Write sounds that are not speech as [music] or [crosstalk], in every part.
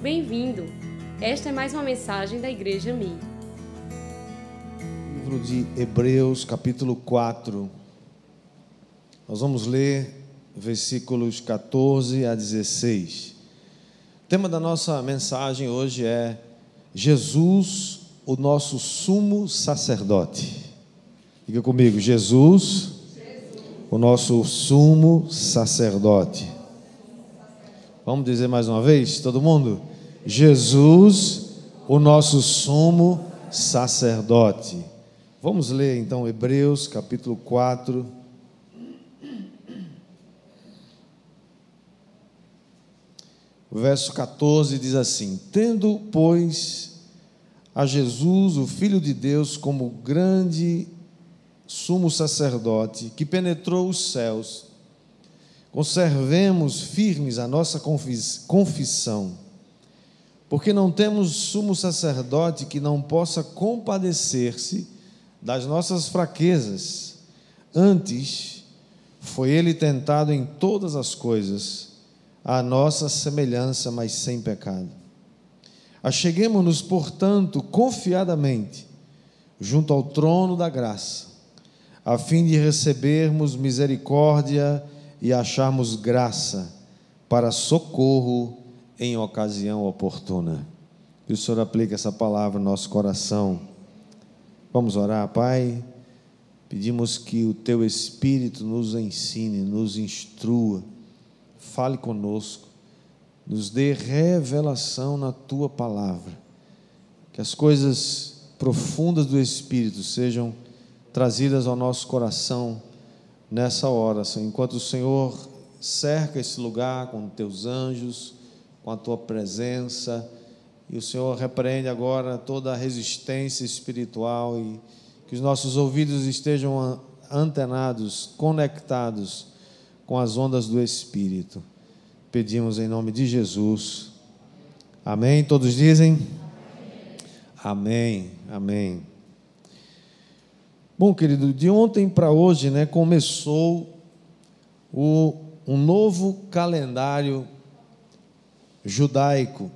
Bem-vindo! Esta é mais uma mensagem da Igreja Mi. Livro de Hebreus, capítulo 4. Nós vamos ler versículos 14 a 16. O tema da nossa mensagem hoje é Jesus, o nosso sumo sacerdote. Diga comigo, Jesus, o nosso sumo sacerdote. Vamos dizer mais uma vez, todo mundo? Jesus, o nosso sumo sacerdote. Vamos ler então Hebreus capítulo 4. O verso 14 diz assim: Tendo, pois, a Jesus, o Filho de Deus, como grande sumo sacerdote, que penetrou os céus, conservemos firmes a nossa confissão, porque não temos sumo sacerdote que não possa compadecer-se das nossas fraquezas, antes foi ele tentado em todas as coisas, à nossa semelhança, mas sem pecado. Acheguemos-nos, portanto, confiadamente junto ao trono da graça, a fim de recebermos misericórdia e acharmos graça para socorro em ocasião oportuna. Que o Senhor aplique essa palavra no nosso coração. Vamos orar, Pai. Pedimos que o Teu Espírito nos ensine, nos instrua, fale conosco, nos dê revelação na Tua palavra. Que as coisas profundas do Espírito sejam trazidas ao nosso coração nessa hora, Senhor. Enquanto o Senhor cerca esse lugar com teus anjos, com a tua presença, e o Senhor repreende agora toda a resistência espiritual e que os nossos ouvidos estejam antenados, conectados com as ondas do Espírito. Pedimos em nome de Jesus. Amém? Todos dizem? Amém. Amém. Bom, querido, de ontem para hoje, né, começou o, um novo calendário judaico.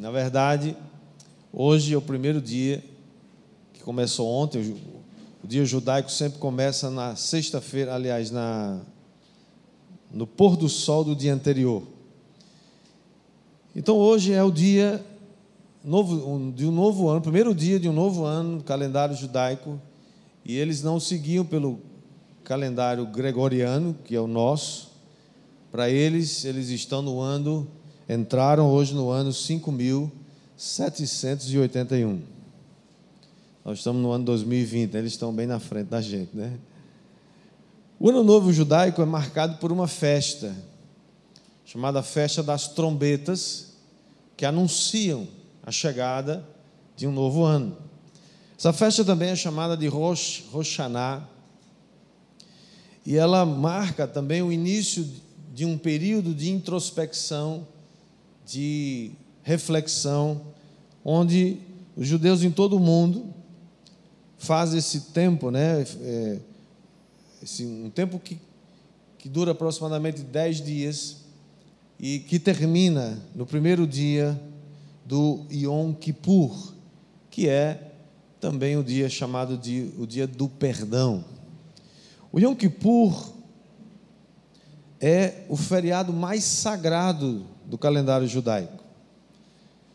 Na verdade, hoje é o primeiro dia que começou ontem. O dia judaico sempre começa na sexta-feira, aliás, na, no pôr do sol do dia anterior. Então hoje é o dia novo, de um novo ano, primeiro dia de um novo ano, calendário judaico, e eles não seguiam pelo calendário gregoriano, que é o nosso. Para eles, eles estão no ano, entraram hoje no ano 5781. Nós estamos no ano 2020, eles estão bem na frente da gente, né? O Ano Novo Judaico é marcado por uma festa, chamada Festa das Trombetas, que anunciam a chegada de um novo ano. Essa festa também é chamada de Rosh Hashanah, e ela marca também o início de um período de introspecção, de reflexão, onde os judeus em todo o mundo fazem esse tempo, né? É, esse, um tempo que, que dura aproximadamente dez dias e que termina no primeiro dia do Yom Kippur, que é também o dia chamado de o dia do perdão. O Yom Kippur é o feriado mais sagrado do calendário judaico.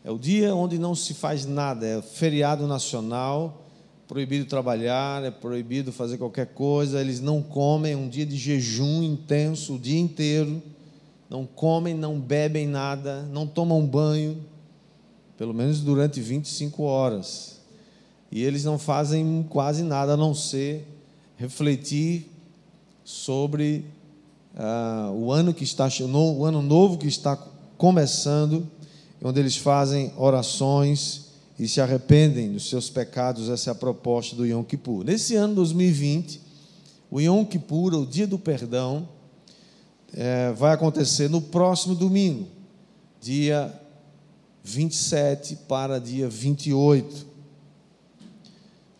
É o dia onde não se faz nada, é feriado nacional, proibido trabalhar, é proibido fazer qualquer coisa, eles não comem, é um dia de jejum intenso o dia inteiro, não comem, não bebem nada, não tomam banho, pelo menos durante 25 horas. E eles não fazem quase nada a não ser refletir sobre uh, o ano que está o ano novo que está começando, onde eles fazem orações e se arrependem dos seus pecados. Essa é a proposta do Yom Kippur. Nesse ano 2020, o Yom Kippur, o Dia do Perdão, é, vai acontecer no próximo domingo, dia 27 para dia 28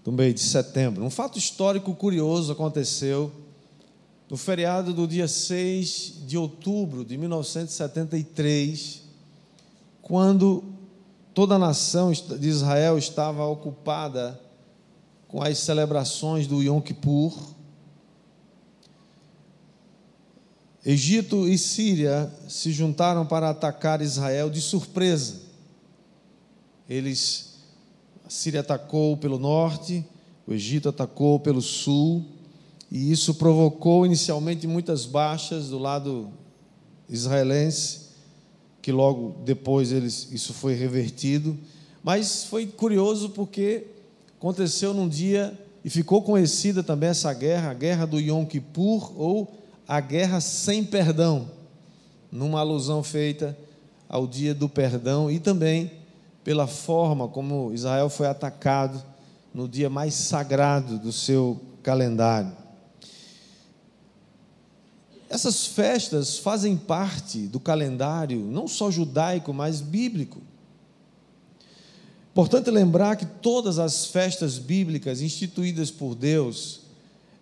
do mês de setembro. Um fato histórico curioso aconteceu no feriado do dia 6 de outubro de 1973, quando toda a nação de Israel estava ocupada com as celebrações do Yom Kippur. Egito e Síria se juntaram para atacar Israel de surpresa. Eles a Síria atacou pelo norte, o Egito atacou pelo sul, e isso provocou inicialmente muitas baixas do lado israelense, que logo depois eles, isso foi revertido. Mas foi curioso porque aconteceu num dia e ficou conhecida também essa guerra, a guerra do Yom Kippur ou a guerra sem perdão, numa alusão feita ao dia do perdão e também pela forma como Israel foi atacado no dia mais sagrado do seu calendário. Essas festas fazem parte do calendário, não só judaico, mas bíblico. Importante lembrar que todas as festas bíblicas instituídas por Deus,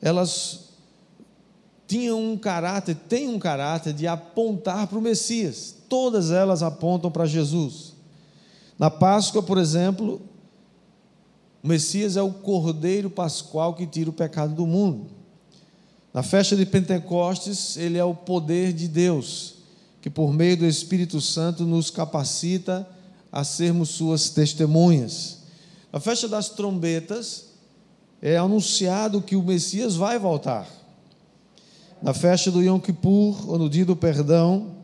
elas tinham um caráter, têm um caráter de apontar para o Messias. Todas elas apontam para Jesus. Na Páscoa, por exemplo, o Messias é o cordeiro pascual que tira o pecado do mundo. Na festa de Pentecostes, ele é o poder de Deus, que por meio do Espírito Santo nos capacita a sermos suas testemunhas. Na festa das trombetas, é anunciado que o Messias vai voltar. Na festa do Yom Kippur, ou no dia do perdão,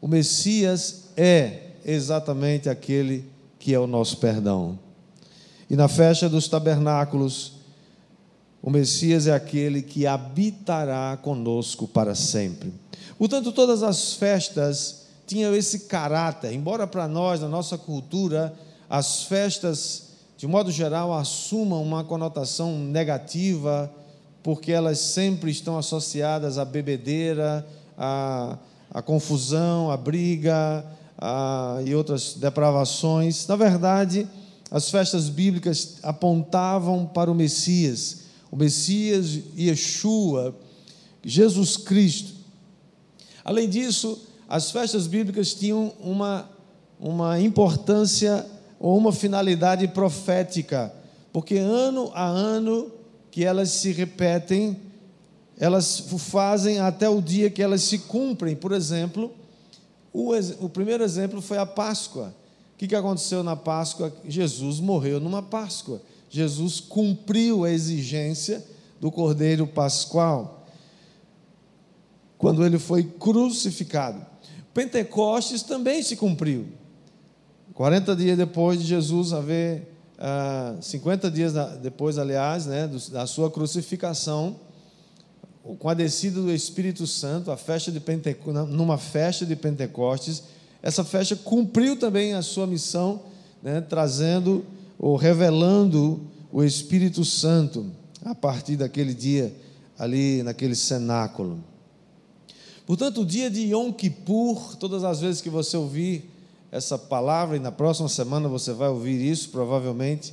o Messias é exatamente aquele que é o nosso perdão. E na festa dos tabernáculos, o Messias é aquele que habitará conosco para sempre. Portanto, todas as festas tinham esse caráter, embora para nós, na nossa cultura, as festas, de modo geral, assumam uma conotação negativa, porque elas sempre estão associadas à bebedeira, à, à confusão, à briga à, e outras depravações. Na verdade, as festas bíblicas apontavam para o Messias o Messias Yeshua, Jesus Cristo. Além disso, as festas bíblicas tinham uma, uma importância ou uma finalidade profética, porque ano a ano que elas se repetem, elas fazem até o dia que elas se cumprem. Por exemplo, o, o primeiro exemplo foi a Páscoa. O que, que aconteceu na Páscoa? Jesus morreu numa Páscoa. Jesus cumpriu a exigência do Cordeiro Pascual quando ele foi crucificado. Pentecostes também se cumpriu. 40 dias depois de Jesus haver, ah, 50 dias depois, aliás, né, da sua crucificação, com a descida do Espírito Santo, a festa de numa festa de Pentecostes, essa festa cumpriu também a sua missão, né, trazendo ou revelando o Espírito Santo a partir daquele dia ali naquele cenáculo. Portanto, o dia de Yom Kippur, todas as vezes que você ouvir essa palavra, e na próxima semana você vai ouvir isso, provavelmente,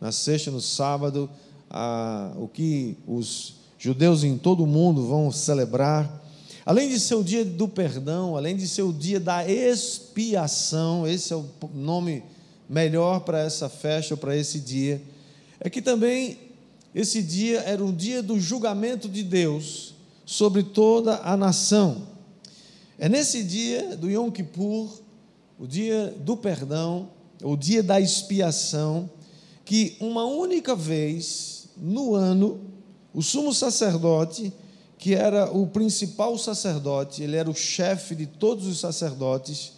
na sexta, no sábado, a, o que os judeus em todo o mundo vão celebrar. Além de ser o dia do perdão, além de ser o dia da expiação, esse é o nome melhor para essa festa para esse dia, é que também esse dia era um dia do julgamento de Deus sobre toda a nação. É nesse dia do Yom Kippur, o dia do perdão, o dia da expiação, que uma única vez no ano, o sumo sacerdote, que era o principal sacerdote, ele era o chefe de todos os sacerdotes,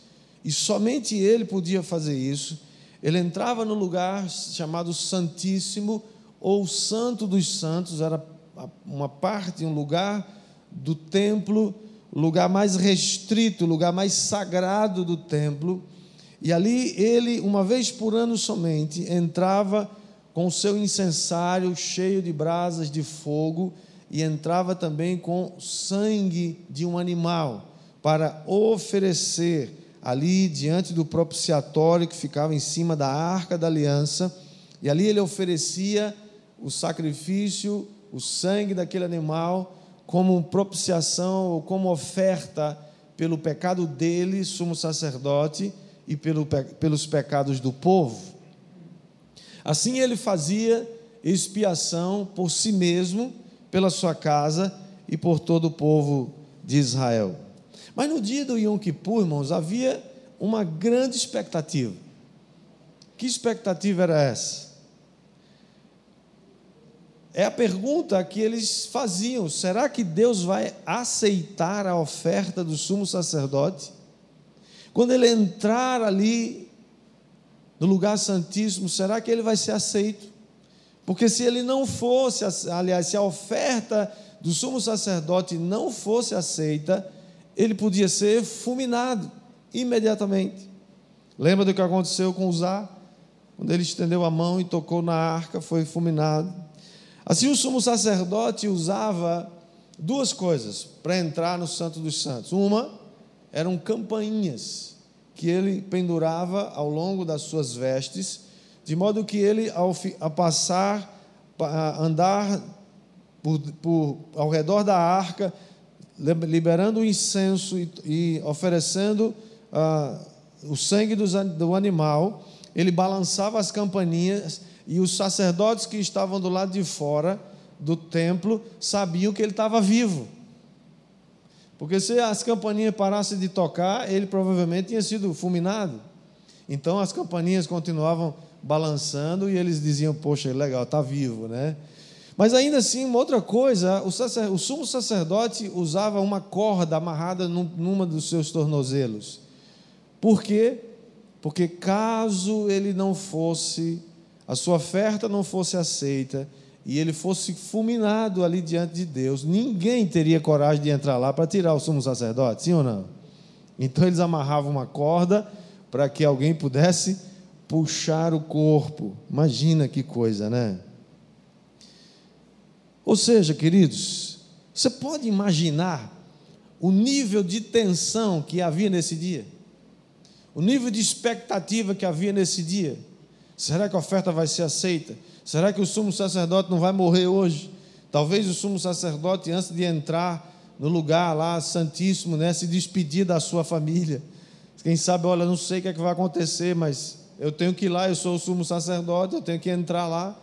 e somente ele podia fazer isso, ele entrava no lugar chamado Santíssimo, ou Santo dos Santos, era uma parte, um lugar do templo, lugar mais restrito, lugar mais sagrado do templo. E ali ele, uma vez por ano somente, entrava com o seu incensário cheio de brasas de fogo e entrava também com sangue de um animal para oferecer ali diante do propiciatório que ficava em cima da arca da aliança, e ali ele oferecia o sacrifício, o sangue daquele animal, como propiciação ou como oferta pelo pecado dele, sumo sacerdote, e pelo, pelos pecados do povo. Assim ele fazia expiação por si mesmo, pela sua casa e por todo o povo de Israel. Mas no dia do Yom Kippur, irmãos, havia uma grande expectativa. Que expectativa era essa? É a pergunta que eles faziam: será que Deus vai aceitar a oferta do sumo sacerdote? Quando ele entrar ali no lugar santíssimo, será que ele vai ser aceito? Porque se ele não fosse, aliás, se a oferta do sumo sacerdote não fosse aceita, ele podia ser fulminado imediatamente. Lembra do que aconteceu com Uzá? Quando ele estendeu a mão e tocou na arca, foi fulminado. Assim, o sumo sacerdote usava duas coisas para entrar no Santo dos Santos. Uma eram campainhas que ele pendurava ao longo das suas vestes, de modo que ele, ao, passar, a andar por, por, ao redor da arca, liberando o incenso e, e oferecendo ah, o sangue do, do animal, ele balançava as campainhas e os sacerdotes que estavam do lado de fora do templo sabiam que ele estava vivo. Porque se as campainhas parassem de tocar, ele provavelmente tinha sido fulminado. Então as campainhas continuavam balançando e eles diziam: Poxa, legal, está vivo, né? Mas ainda assim, uma outra coisa, o, sacer, o sumo sacerdote usava uma corda amarrada num, numa dos seus tornozelos. Por quê? Porque caso ele não fosse, a sua oferta não fosse aceita e ele fosse fulminado ali diante de Deus, ninguém teria coragem de entrar lá para tirar o sumo sacerdote, sim ou não? Então eles amarravam uma corda para que alguém pudesse puxar o corpo. Imagina que coisa, né? Ou seja, queridos, você pode imaginar o nível de tensão que havia nesse dia? o nível de expectativa que havia nesse dia. Será que a oferta vai ser aceita? Será que o sumo sacerdote não vai morrer hoje? Talvez o sumo sacerdote, antes de entrar no lugar lá santíssimo, né, se despedir da sua família. Quem sabe, olha, não sei o que, é que vai acontecer, mas eu tenho que ir lá, eu sou o sumo sacerdote, eu tenho que entrar lá.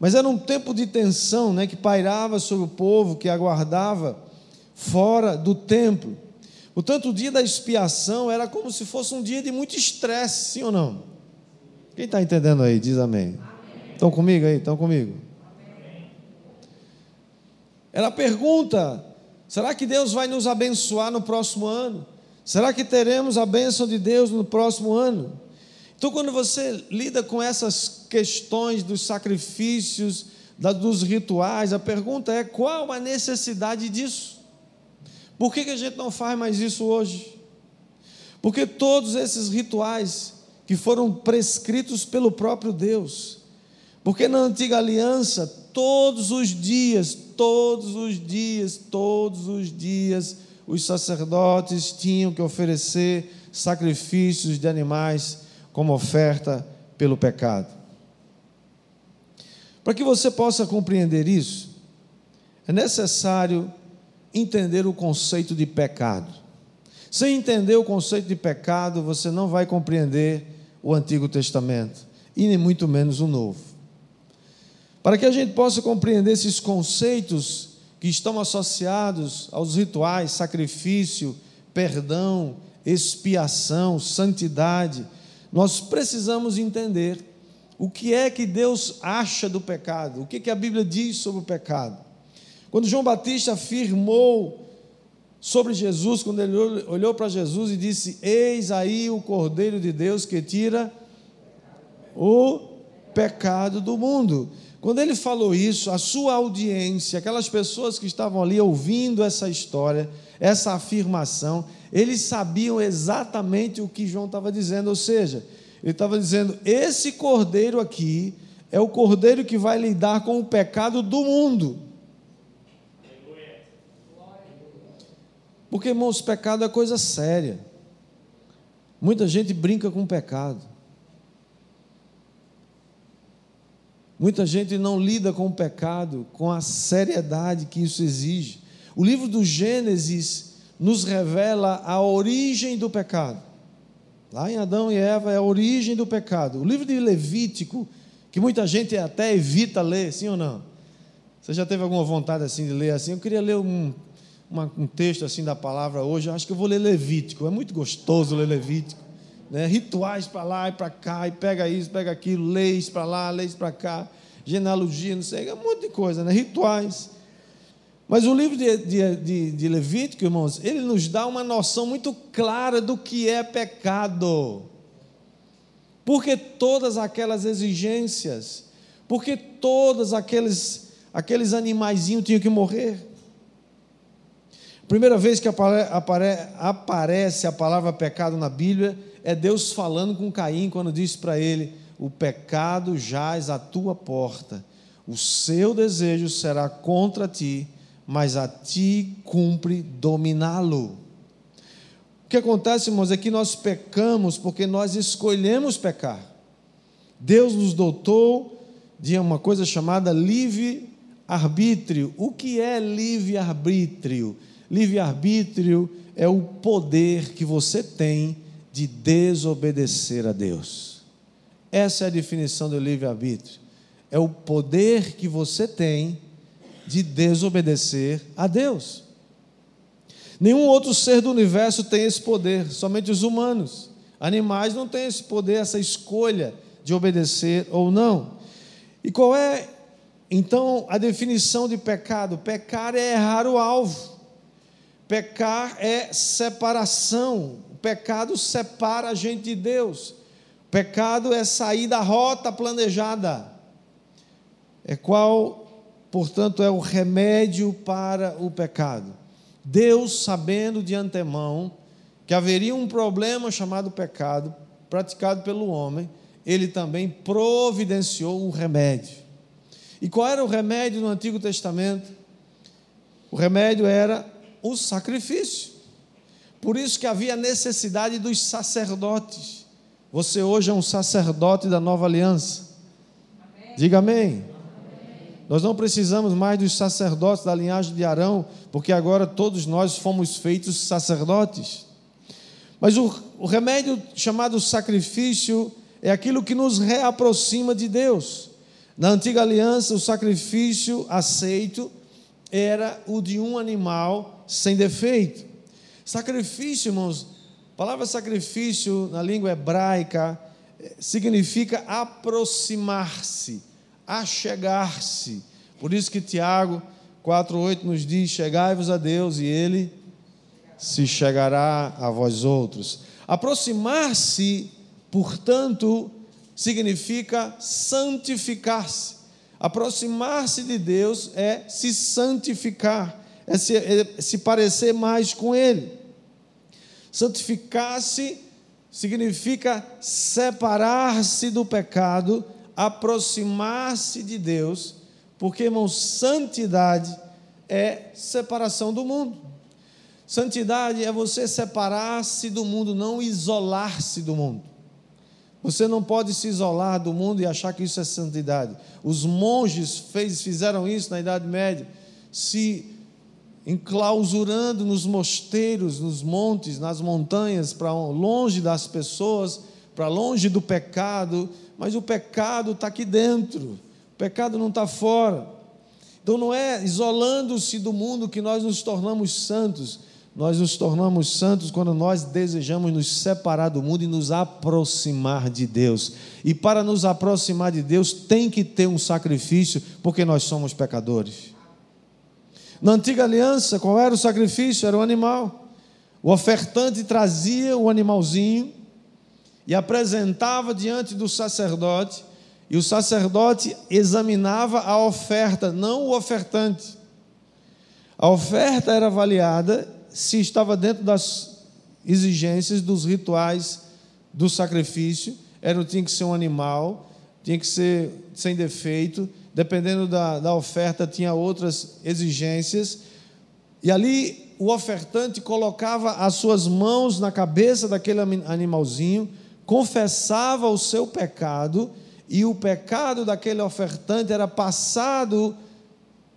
Mas era um tempo de tensão né, que pairava sobre o povo que aguardava fora do templo. Portanto, o dia da expiação era como se fosse um dia de muito estresse, sim ou não? Quem está entendendo aí? Diz amém. amém. Estão comigo aí? Estão comigo? Ela pergunta: será que Deus vai nos abençoar no próximo ano? Será que teremos a bênção de Deus no próximo ano? Então, quando você lida com essas questões dos sacrifícios, dos rituais, a pergunta é: qual a necessidade disso? Por que, que a gente não faz mais isso hoje? Porque todos esses rituais que foram prescritos pelo próprio Deus, porque na antiga aliança, todos os dias, todos os dias, todos os dias, os sacerdotes tinham que oferecer sacrifícios de animais como oferta pelo pecado. Para que você possa compreender isso, é necessário entender o conceito de pecado. Sem entender o conceito de pecado, você não vai compreender o Antigo Testamento e nem muito menos o Novo. Para que a gente possa compreender esses conceitos que estão associados aos rituais, sacrifício, perdão, expiação, santidade, nós precisamos entender o que é que Deus acha do pecado, o que, que a Bíblia diz sobre o pecado. Quando João Batista afirmou sobre Jesus, quando ele olhou para Jesus e disse: Eis aí o Cordeiro de Deus que tira o pecado do mundo. Quando ele falou isso, a sua audiência, aquelas pessoas que estavam ali ouvindo essa história, essa afirmação, eles sabiam exatamente o que João estava dizendo, ou seja, ele estava dizendo: esse cordeiro aqui é o cordeiro que vai lidar com o pecado do mundo. Porque, irmãos, pecado é coisa séria. Muita gente brinca com pecado. Muita gente não lida com o pecado com a seriedade que isso exige. O livro do Gênesis nos revela a origem do pecado. Lá em Adão e Eva é a origem do pecado. O livro de Levítico, que muita gente até evita ler, sim ou não? Você já teve alguma vontade assim de ler assim? Eu queria ler um, uma, um texto assim da palavra hoje. Eu acho que eu vou ler Levítico. É muito gostoso ler Levítico. Né? Rituais para lá e para cá, e pega isso, pega aquilo, leis para lá, leis para cá, genealogia, não sei, é um monte de coisa, né? Rituais. Mas o livro de, de, de, de Levítico, irmãos, ele nos dá uma noção muito clara do que é pecado. Porque todas aquelas exigências, porque todos aqueles, aqueles animaizinhos tinham que morrer. Primeira vez que apare, apare, aparece a palavra pecado na Bíblia é Deus falando com Caim quando disse para ele: O pecado jaz à tua porta, o seu desejo será contra ti mas a ti cumpre dominá-lo. O que acontece, irmãos, é que nós pecamos porque nós escolhemos pecar. Deus nos dotou de uma coisa chamada livre-arbítrio. O que é livre-arbítrio? Livre-arbítrio é o poder que você tem de desobedecer a Deus. Essa é a definição do livre-arbítrio. É o poder que você tem de desobedecer a Deus. Nenhum outro ser do universo tem esse poder, somente os humanos. Animais não têm esse poder, essa escolha de obedecer ou não. E qual é, então, a definição de pecado? Pecar é errar o alvo. Pecar é separação. O pecado separa a gente de Deus. O pecado é sair da rota planejada. É qual portanto, é o remédio para o pecado. Deus, sabendo de antemão que haveria um problema chamado pecado, praticado pelo homem, ele também providenciou um remédio. E qual era o remédio no Antigo Testamento? O remédio era o sacrifício. Por isso que havia necessidade dos sacerdotes. Você hoje é um sacerdote da nova aliança. Amém. Diga amém. Nós não precisamos mais dos sacerdotes da linhagem de Arão, porque agora todos nós fomos feitos sacerdotes. Mas o, o remédio chamado sacrifício é aquilo que nos reaproxima de Deus. Na antiga aliança, o sacrifício aceito era o de um animal sem defeito. Sacrifício, irmãos, a palavra sacrifício na língua hebraica eh, significa aproximar-se achegar-se. Por isso que Tiago 4,8 nos diz: Chegai-vos a Deus e Ele se chegará a vós outros. Aproximar-se, portanto, significa santificar-se. Aproximar-se de Deus é se santificar, é se, é se parecer mais com Ele. Santificar-se significa separar-se do pecado aproximar-se de Deus, porque, irmãos, santidade é separação do mundo. Santidade é você separar-se do mundo, não isolar-se do mundo. Você não pode se isolar do mundo e achar que isso é santidade. Os monges fez, fizeram isso na Idade Média, se enclausurando nos mosteiros, nos montes, nas montanhas, para longe das pessoas, para longe do pecado, mas o pecado está aqui dentro, o pecado não está fora. Então não é isolando-se do mundo que nós nos tornamos santos, nós nos tornamos santos quando nós desejamos nos separar do mundo e nos aproximar de Deus. E para nos aproximar de Deus tem que ter um sacrifício, porque nós somos pecadores. Na antiga aliança, qual era o sacrifício? Era o animal. O ofertante trazia o animalzinho e apresentava diante do sacerdote, e o sacerdote examinava a oferta, não o ofertante. A oferta era avaliada se estava dentro das exigências dos rituais do sacrifício, era, tinha que ser um animal, tinha que ser sem defeito, dependendo da, da oferta, tinha outras exigências, e ali o ofertante colocava as suas mãos na cabeça daquele animalzinho, confessava o seu pecado e o pecado daquele ofertante era passado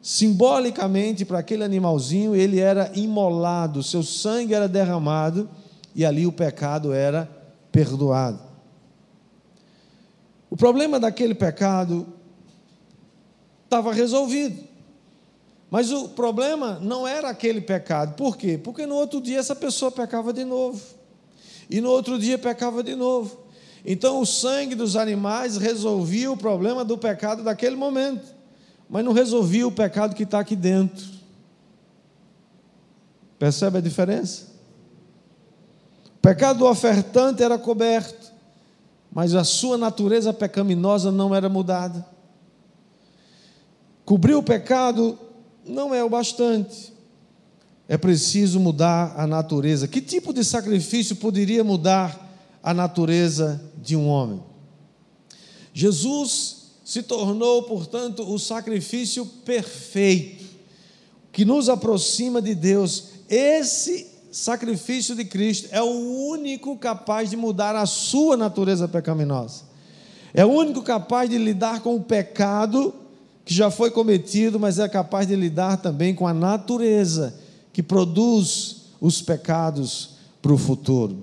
simbolicamente para aquele animalzinho, ele era imolado, seu sangue era derramado e ali o pecado era perdoado. O problema daquele pecado estava resolvido. Mas o problema não era aquele pecado. Por quê? Porque no outro dia essa pessoa pecava de novo. E no outro dia pecava de novo. Então o sangue dos animais resolvia o problema do pecado daquele momento, mas não resolvia o pecado que está aqui dentro. Percebe a diferença? O pecado do ofertante era coberto, mas a sua natureza pecaminosa não era mudada. Cobrir o pecado não é o bastante. É preciso mudar a natureza. Que tipo de sacrifício poderia mudar a natureza de um homem? Jesus se tornou, portanto, o sacrifício perfeito que nos aproxima de Deus. Esse sacrifício de Cristo é o único capaz de mudar a sua natureza pecaminosa. É o único capaz de lidar com o pecado que já foi cometido, mas é capaz de lidar também com a natureza que produz os pecados para o futuro.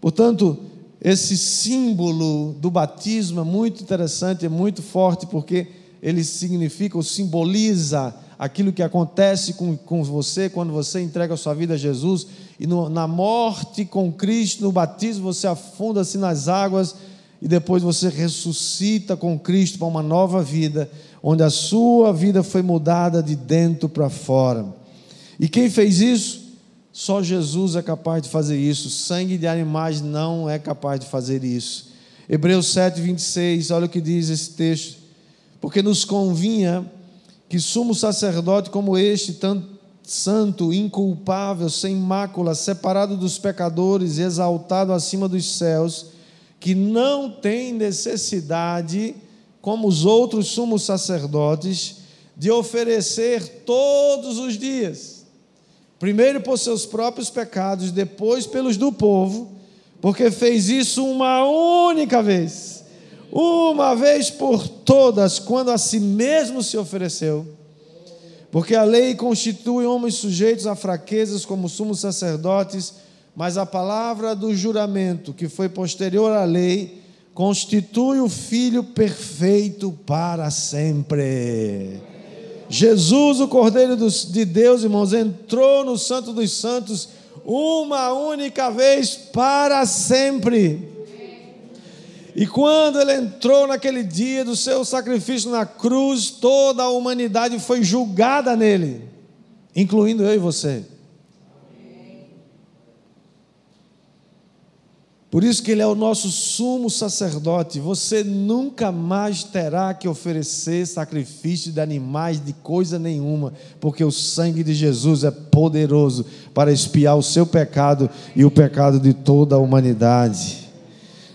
Portanto, esse símbolo do batismo é muito interessante, é muito forte, porque ele significa ou simboliza aquilo que acontece com, com você quando você entrega a sua vida a Jesus, e no, na morte com Cristo, no batismo, você afunda-se nas águas e depois você ressuscita com Cristo para uma nova vida, onde a sua vida foi mudada de dentro para fora. E quem fez isso? Só Jesus é capaz de fazer isso. Sangue de animais não é capaz de fazer isso. Hebreus 7, 26, olha o que diz esse texto. Porque nos convinha que sumo sacerdote como este, tanto santo, inculpável, sem mácula, separado dos pecadores exaltado acima dos céus, que não tem necessidade como os outros sumos sacerdotes, de oferecer todos os dias, primeiro por seus próprios pecados, depois pelos do povo, porque fez isso uma única vez, uma vez por todas, quando a si mesmo se ofereceu. Porque a lei constitui homens sujeitos a fraquezas como sumos sacerdotes, mas a palavra do juramento, que foi posterior à lei, constitui o Filho perfeito para sempre. Jesus, o Cordeiro de Deus, irmãos, entrou no Santo dos Santos uma única vez para sempre. E quando ele entrou naquele dia do seu sacrifício na cruz, toda a humanidade foi julgada nele, incluindo eu e você. Por isso que ele é o nosso sumo sacerdote. Você nunca mais terá que oferecer sacrifício de animais de coisa nenhuma, porque o sangue de Jesus é poderoso para expiar o seu pecado e o pecado de toda a humanidade.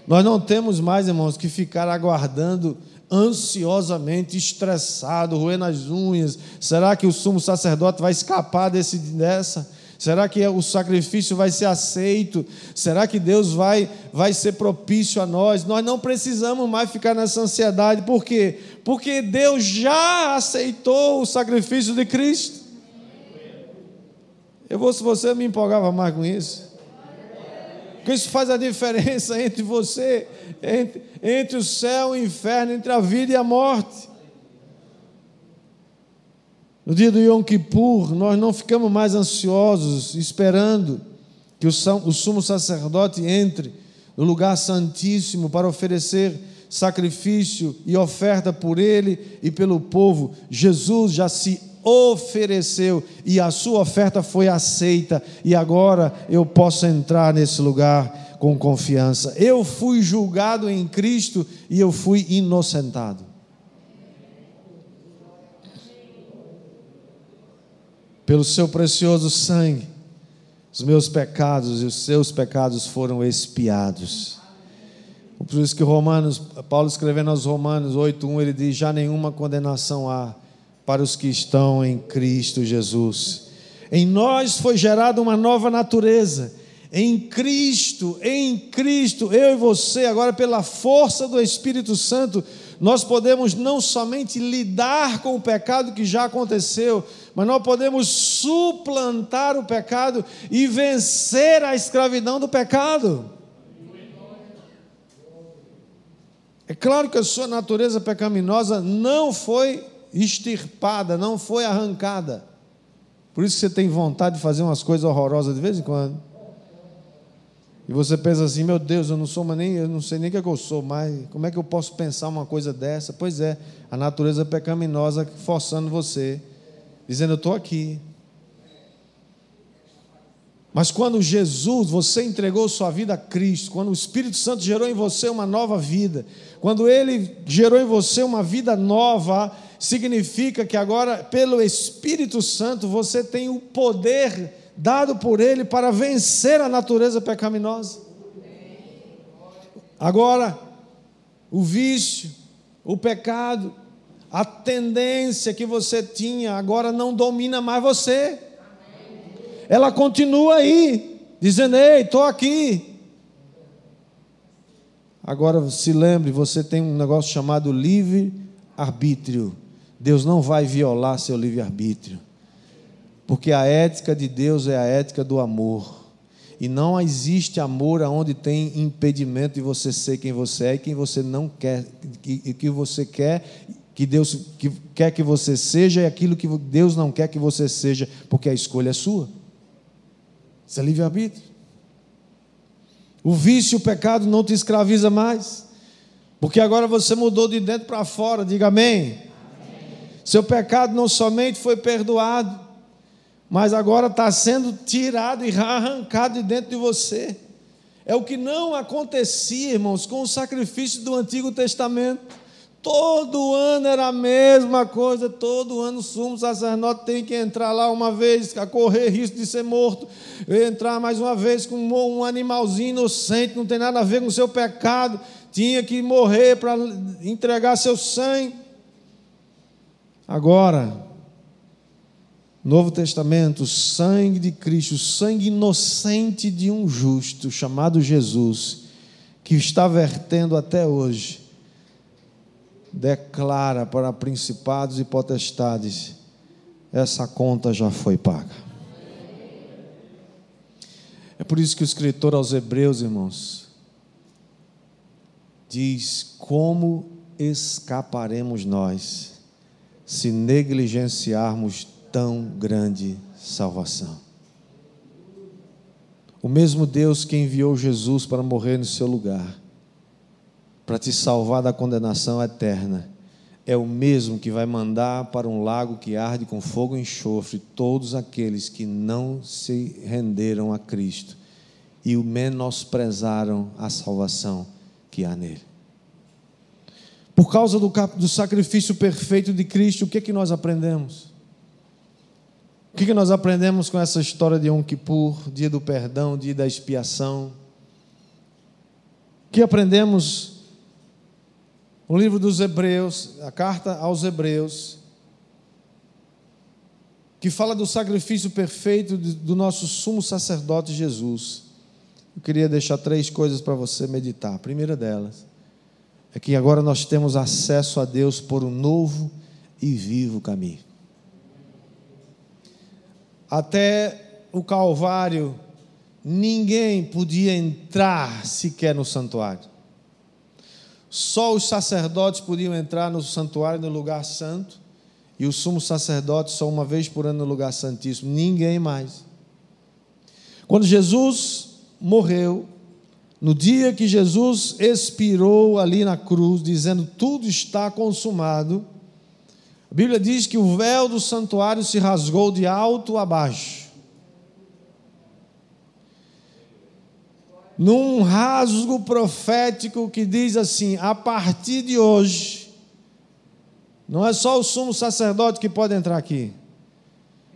Nós não temos mais, irmãos, que ficar aguardando ansiosamente, estressado, roendo as unhas. Será que o sumo sacerdote vai escapar desse dessa? Será que o sacrifício vai ser aceito? Será que Deus vai, vai ser propício a nós? Nós não precisamos mais ficar nessa ansiedade. Por quê? Porque Deus já aceitou o sacrifício de Cristo. Eu vou, se você me empolgava mais com isso. Porque isso faz a diferença [laughs] entre você, entre, entre o céu e o inferno, entre a vida e a morte. No dia do Yom Kippur, nós não ficamos mais ansiosos, esperando que o sumo sacerdote entre no lugar santíssimo para oferecer sacrifício e oferta por ele e pelo povo. Jesus já se ofereceu e a sua oferta foi aceita, e agora eu posso entrar nesse lugar com confiança. Eu fui julgado em Cristo e eu fui inocentado. Pelo seu precioso sangue, os meus pecados e os seus pecados foram expiados. Por isso que Romanos, Paulo escrevendo aos Romanos 8:1, ele diz: já nenhuma condenação há para os que estão em Cristo Jesus. Em nós foi gerada uma nova natureza. Em Cristo, em Cristo, eu e você, agora pela força do Espírito Santo, nós podemos não somente lidar com o pecado que já aconteceu, mas nós podemos suplantar o pecado e vencer a escravidão do pecado. É claro que a sua natureza pecaminosa não foi extirpada, não foi arrancada. Por isso você tem vontade de fazer umas coisas horrorosas de vez em quando. E você pensa assim, meu Deus, eu não sou nem, eu não sei nem o que, é que eu sou mais. Como é que eu posso pensar uma coisa dessa? Pois é, a natureza pecaminosa forçando você, dizendo, eu estou aqui. Mas quando Jesus, você entregou sua vida a Cristo, quando o Espírito Santo gerou em você uma nova vida, quando ele gerou em você uma vida nova, significa que agora, pelo Espírito Santo, você tem o poder dado por Ele para vencer a natureza pecaminosa. Agora, o vício, o pecado, a tendência que você tinha, agora não domina mais você. Ela continua aí, dizendo: Ei, estou aqui. Agora se lembre, você tem um negócio chamado livre-arbítrio. Deus não vai violar seu livre-arbítrio. Porque a ética de Deus é a ética do amor. E não existe amor aonde tem impedimento de você ser quem você é e quem você não quer, e que você quer, que Deus que quer que você seja e aquilo que Deus não quer que você seja, porque a escolha é sua. Isso é livre-arbítrio. O vício, o pecado não te escraviza mais, porque agora você mudou de dentro para fora, diga amém. amém. Seu pecado não somente foi perdoado, mas agora está sendo tirado e arrancado de dentro de você. É o que não acontecia, irmãos, com o sacrifício do Antigo Testamento. Todo ano era a mesma coisa, todo ano o sumo sacerdote tem que entrar lá uma vez, correr risco de ser morto, entrar mais uma vez com um animalzinho inocente, não tem nada a ver com o seu pecado, tinha que morrer para entregar seu sangue. Agora, Novo Testamento, o sangue de Cristo, o sangue inocente de um justo chamado Jesus, que está vertendo até hoje, declara para principados e potestades: essa conta já foi paga. É por isso que o escritor aos Hebreus, irmãos, diz: como escaparemos nós se negligenciarmos tão grande salvação. O mesmo Deus que enviou Jesus para morrer no seu lugar, para te salvar da condenação eterna, é o mesmo que vai mandar para um lago que arde com fogo e enxofre todos aqueles que não se renderam a Cristo e o menosprezaram a salvação que há nele. Por causa do, do sacrifício perfeito de Cristo, o que é que nós aprendemos? O que nós aprendemos com essa história de Yom Kippur, dia do perdão, dia da expiação? O que aprendemos no livro dos Hebreus, a carta aos Hebreus, que fala do sacrifício perfeito do nosso sumo sacerdote Jesus. Eu queria deixar três coisas para você meditar. A primeira delas é que agora nós temos acesso a Deus por um novo e vivo caminho até o Calvário, ninguém podia entrar sequer no santuário. Só os sacerdotes podiam entrar no santuário, no lugar santo, e o sumo sacerdote só uma vez por ano no lugar santíssimo, ninguém mais. Quando Jesus morreu, no dia que Jesus expirou ali na cruz, dizendo: Tudo está consumado a Bíblia diz que o véu do santuário se rasgou de alto a baixo. Num rasgo profético que diz assim: a partir de hoje, não é só o sumo sacerdote que pode entrar aqui.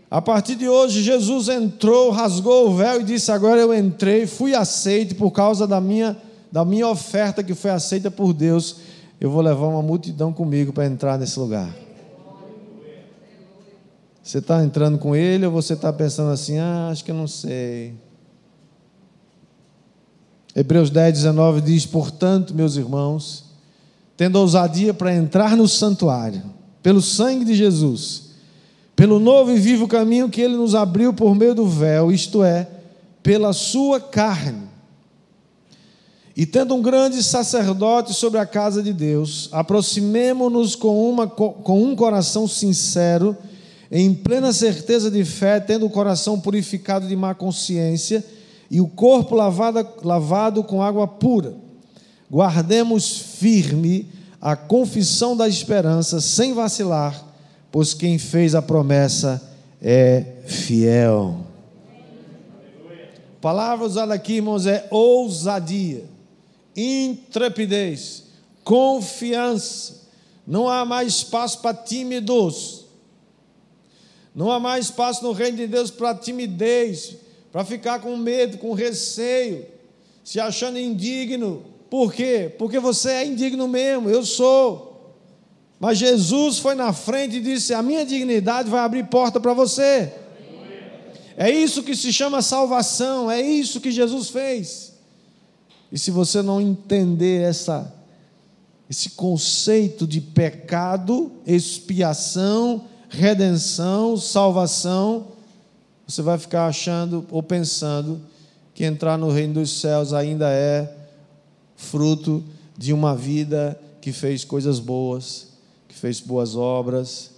A partir de hoje, Jesus entrou, rasgou o véu e disse: Agora eu entrei, fui aceito por causa da minha, da minha oferta que foi aceita por Deus. Eu vou levar uma multidão comigo para entrar nesse lugar. Você está entrando com ele ou você está pensando assim, ah, acho que eu não sei. Hebreus 10, 19 diz: Portanto, meus irmãos, tendo ousadia para entrar no santuário, pelo sangue de Jesus, pelo novo e vivo caminho que ele nos abriu por meio do véu, isto é, pela sua carne. E tendo um grande sacerdote sobre a casa de Deus, aproximemo-nos com, com um coração sincero, em plena certeza de fé, tendo o coração purificado de má consciência e o corpo lavado, lavado com água pura. Guardemos firme a confissão da esperança, sem vacilar, pois quem fez a promessa é fiel. A palavra usada aqui, irmãos, é ousadia intrepidez, confiança. Não há mais espaço para tímidos. Não há mais espaço no reino de Deus para timidez, para ficar com medo, com receio, se achando indigno. Por quê? Porque você é indigno mesmo, eu sou. Mas Jesus foi na frente e disse: A minha dignidade vai abrir porta para você. É isso que se chama salvação, é isso que Jesus fez. E se você não entender essa, esse conceito de pecado, expiação, redenção, salvação, você vai ficar achando ou pensando que entrar no reino dos céus ainda é fruto de uma vida que fez coisas boas, que fez boas obras,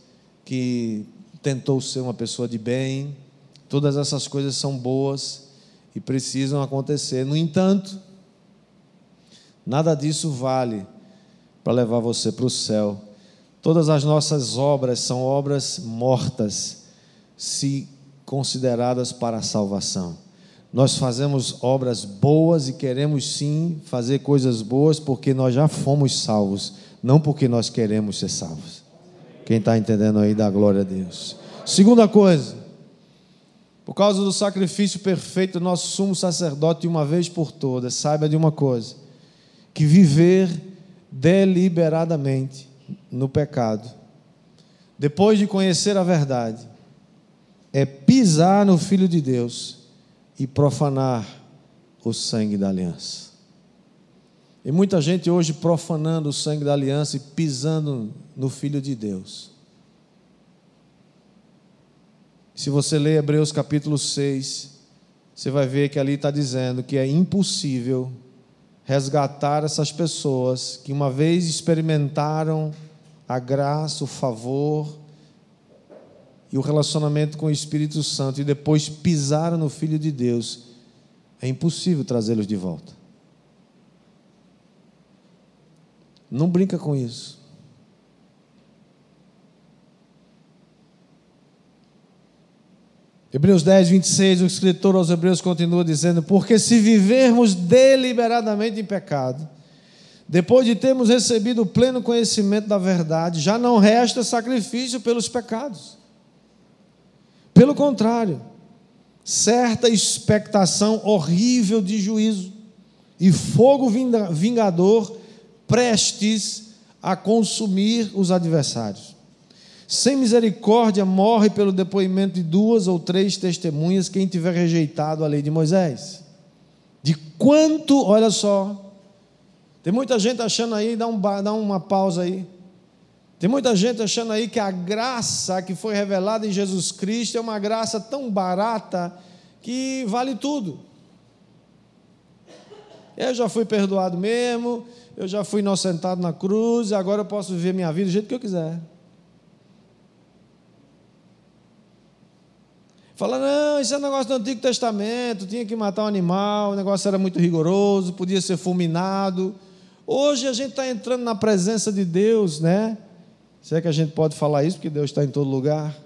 que tentou ser uma pessoa de bem. Todas essas coisas são boas e precisam acontecer. No entanto, Nada disso vale para levar você para o céu. Todas as nossas obras são obras mortas, se consideradas para a salvação. Nós fazemos obras boas e queremos sim fazer coisas boas porque nós já fomos salvos, não porque nós queremos ser salvos. Quem está entendendo aí, dá glória a Deus. Segunda coisa, por causa do sacrifício perfeito do nosso sumo sacerdote uma vez por todas, saiba de uma coisa: que viver deliberadamente no pecado, depois de conhecer a verdade, é pisar no Filho de Deus e profanar o sangue da aliança. E muita gente hoje profanando o sangue da aliança e pisando no Filho de Deus. Se você ler Hebreus capítulo 6, você vai ver que ali está dizendo que é impossível resgatar essas pessoas que uma vez experimentaram a graça, o favor e o relacionamento com o Espírito Santo e depois pisaram no Filho de Deus. É impossível trazê-los de volta. Não brinca com isso. Hebreus 10, 26, o escritor aos Hebreus continua dizendo: Porque se vivermos deliberadamente em pecado, depois de termos recebido o pleno conhecimento da verdade, já não resta sacrifício pelos pecados. Pelo contrário, certa expectação horrível de juízo e fogo vingador prestes a consumir os adversários. Sem misericórdia morre pelo depoimento de duas ou três testemunhas quem tiver rejeitado a lei de Moisés. De quanto, olha só, tem muita gente achando aí, dá, um, dá uma pausa aí. Tem muita gente achando aí que a graça que foi revelada em Jesus Cristo é uma graça tão barata que vale tudo. Eu já fui perdoado mesmo, eu já fui inocentado na cruz, agora eu posso viver minha vida do jeito que eu quiser. Fala, não, isso é um negócio do Antigo Testamento, tinha que matar um animal, o negócio era muito rigoroso, podia ser fulminado. Hoje a gente está entrando na presença de Deus, né? Se é que a gente pode falar isso, porque Deus está em todo lugar.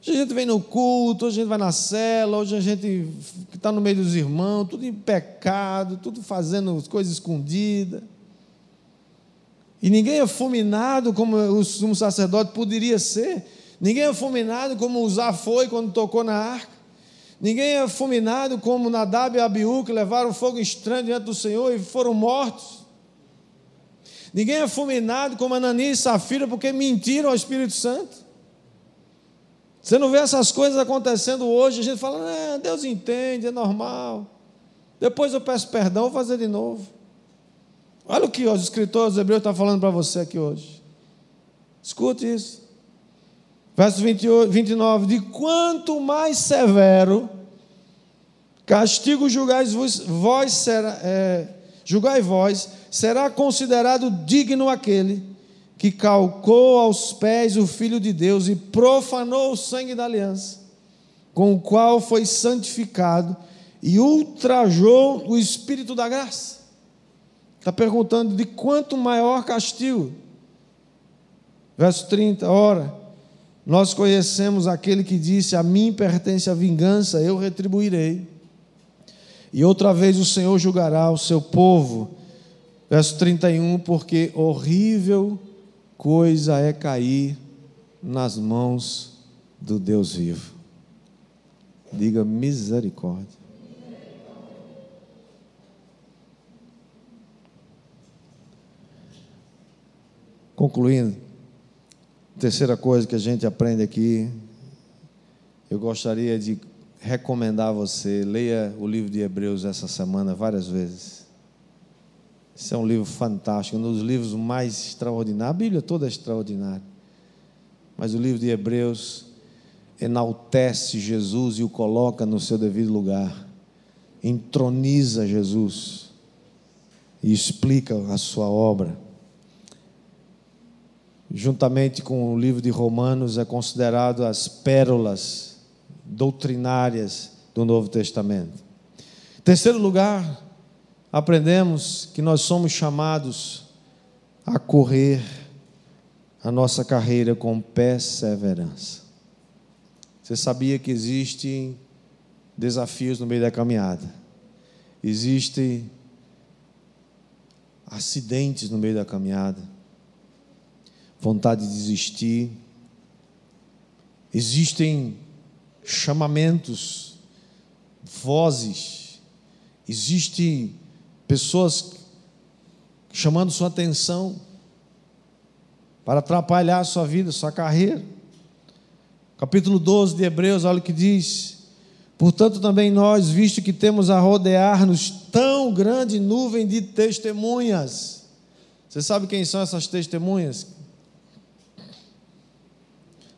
Hoje a gente vem no culto, hoje a gente vai na cela, hoje a gente está no meio dos irmãos, tudo em pecado, tudo fazendo coisas escondidas. E ninguém é fulminado como o sumo sacerdote poderia ser. Ninguém é fulminado como Uzá foi quando tocou na arca. Ninguém é fulminado como Nadab e Abiú, que levaram fogo estranho diante do Senhor e foram mortos. Ninguém é fulminado como Ananias e Safira, porque mentiram ao Espírito Santo. Você não vê essas coisas acontecendo hoje, a gente fala, Deus entende, é normal. Depois eu peço perdão, vou fazer de novo. Olha o que os escritores hebreus estão falando para você aqui hoje. Escute isso. Verso 28, 29: De quanto mais severo castigo julgais vos, vós será, é, julgai vós, será considerado digno aquele que calcou aos pés o Filho de Deus e profanou o sangue da aliança, com o qual foi santificado e ultrajou o Espírito da graça. Está perguntando de quanto maior castigo. Verso 30, ora, nós conhecemos aquele que disse: A mim pertence a vingança, eu retribuirei. E outra vez o Senhor julgará o seu povo. Verso 31, porque horrível coisa é cair nas mãos do Deus vivo. Diga misericórdia. Concluindo, terceira coisa que a gente aprende aqui, eu gostaria de recomendar a você, leia o livro de Hebreus essa semana várias vezes. Esse é um livro fantástico, um dos livros mais extraordinários. A Bíblia toda é extraordinária. Mas o livro de Hebreus enaltece Jesus e o coloca no seu devido lugar. Entroniza Jesus e explica a sua obra. Juntamente com o livro de Romanos, é considerado as pérolas doutrinárias do Novo Testamento. Em terceiro lugar, aprendemos que nós somos chamados a correr a nossa carreira com perseverança. Você sabia que existem desafios no meio da caminhada? Existem acidentes no meio da caminhada, vontade de desistir. Existem chamamentos, vozes, existem pessoas chamando sua atenção para atrapalhar sua vida, sua carreira. Capítulo 12 de Hebreus, olha o que diz: Portanto, também nós, visto que temos a rodear-nos tão grande nuvem de testemunhas. Você sabe quem são essas testemunhas?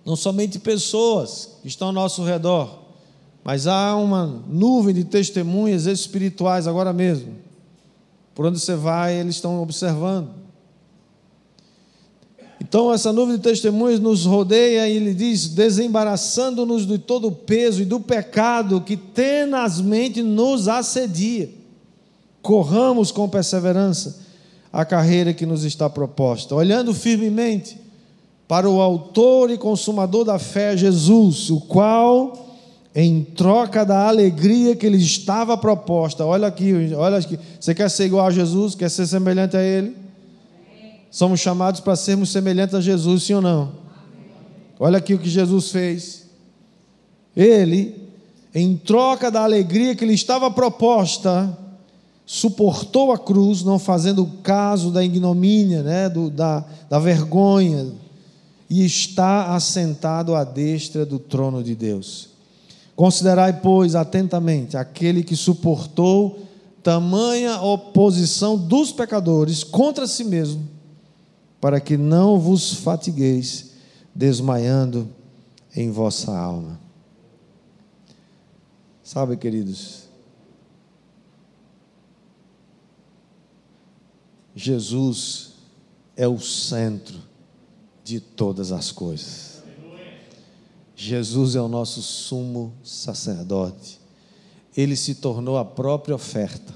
Não somente pessoas que estão ao nosso redor, mas há uma nuvem de testemunhas espirituais agora mesmo por onde você vai, eles estão observando. Então, essa nuvem de testemunhas nos rodeia e ele diz: desembaraçando-nos de todo o peso e do pecado que tenazmente nos assedia. Corramos com perseverança a carreira que nos está proposta, olhando firmemente para o Autor e Consumador da fé, Jesus, o qual em troca da alegria que lhe estava proposta. Olha aqui, olha aqui. Você quer ser igual a Jesus? Quer ser semelhante a Ele? Somos chamados para sermos semelhantes a Jesus, sim ou não? Olha aqui o que Jesus fez. Ele, em troca da alegria que lhe estava proposta, suportou a cruz, não fazendo caso da ignomínia, né, do, da, da vergonha, e está assentado à destra do trono de Deus. Considerai, pois, atentamente aquele que suportou tamanha oposição dos pecadores contra si mesmo, para que não vos fatigueis desmaiando em vossa alma. Sabe, queridos, Jesus é o centro de todas as coisas. Jesus é o nosso sumo sacerdote. Ele se tornou a própria oferta.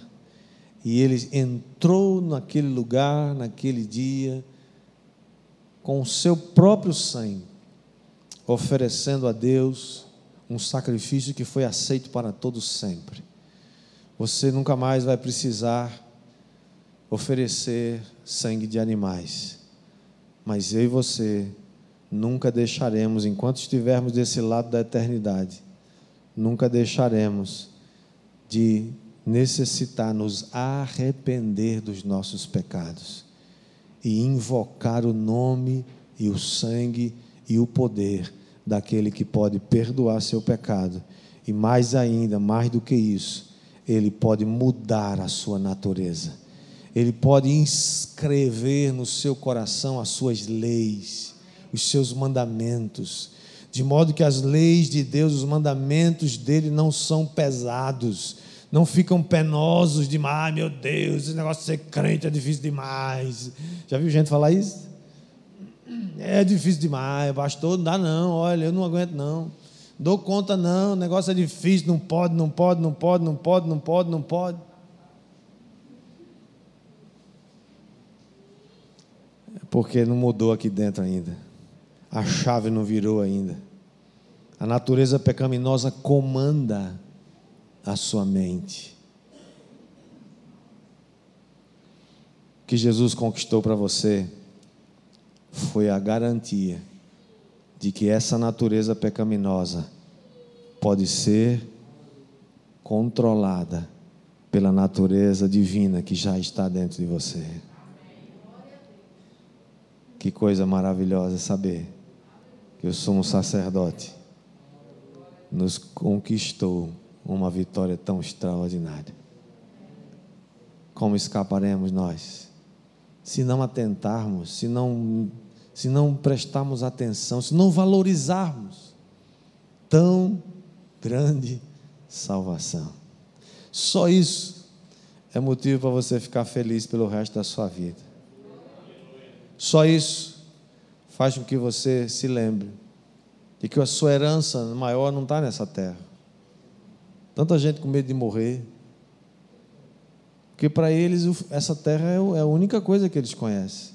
E ele entrou naquele lugar, naquele dia, com o seu próprio sangue, oferecendo a Deus um sacrifício que foi aceito para todos sempre. Você nunca mais vai precisar oferecer sangue de animais, mas eu e você nunca deixaremos, enquanto estivermos desse lado da eternidade, nunca deixaremos de necessitar nos arrepender dos nossos pecados e invocar o nome e o sangue e o poder daquele que pode perdoar seu pecado e mais ainda, mais do que isso, ele pode mudar a sua natureza. Ele pode inscrever no seu coração as suas leis os seus mandamentos, de modo que as leis de Deus, os mandamentos dele não são pesados, não ficam penosos demais, meu Deus, esse negócio de ser crente é difícil demais. Já viu gente falar isso? É difícil demais, pastor, não dá não, olha, eu não aguento não. Dou conta não, o negócio é difícil, não pode, não pode, não pode, não pode, não pode, não pode. Porque não mudou aqui dentro ainda. A chave não virou ainda. A natureza pecaminosa comanda a sua mente. O que Jesus conquistou para você foi a garantia de que essa natureza pecaminosa pode ser controlada pela natureza divina que já está dentro de você. Que coisa maravilhosa saber que eu sou um sacerdote nos conquistou uma vitória tão extraordinária. Como escaparemos nós? Se não atentarmos, se não, se não prestarmos atenção, se não valorizarmos tão grande salvação. Só isso é motivo para você ficar feliz pelo resto da sua vida. Só isso faz com que você se lembre de que a sua herança maior não está nessa terra. Tanta gente com medo de morrer. Porque para eles essa terra é, é a única coisa que eles conhecem.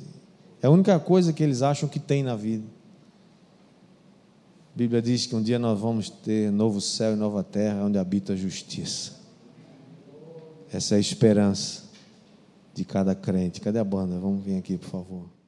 É a única coisa que eles acham que tem na vida. A Bíblia diz que um dia nós vamos ter novo céu e nova terra onde habita a justiça. Essa é a esperança de cada crente. Cadê a banda? Vamos vir aqui, por favor.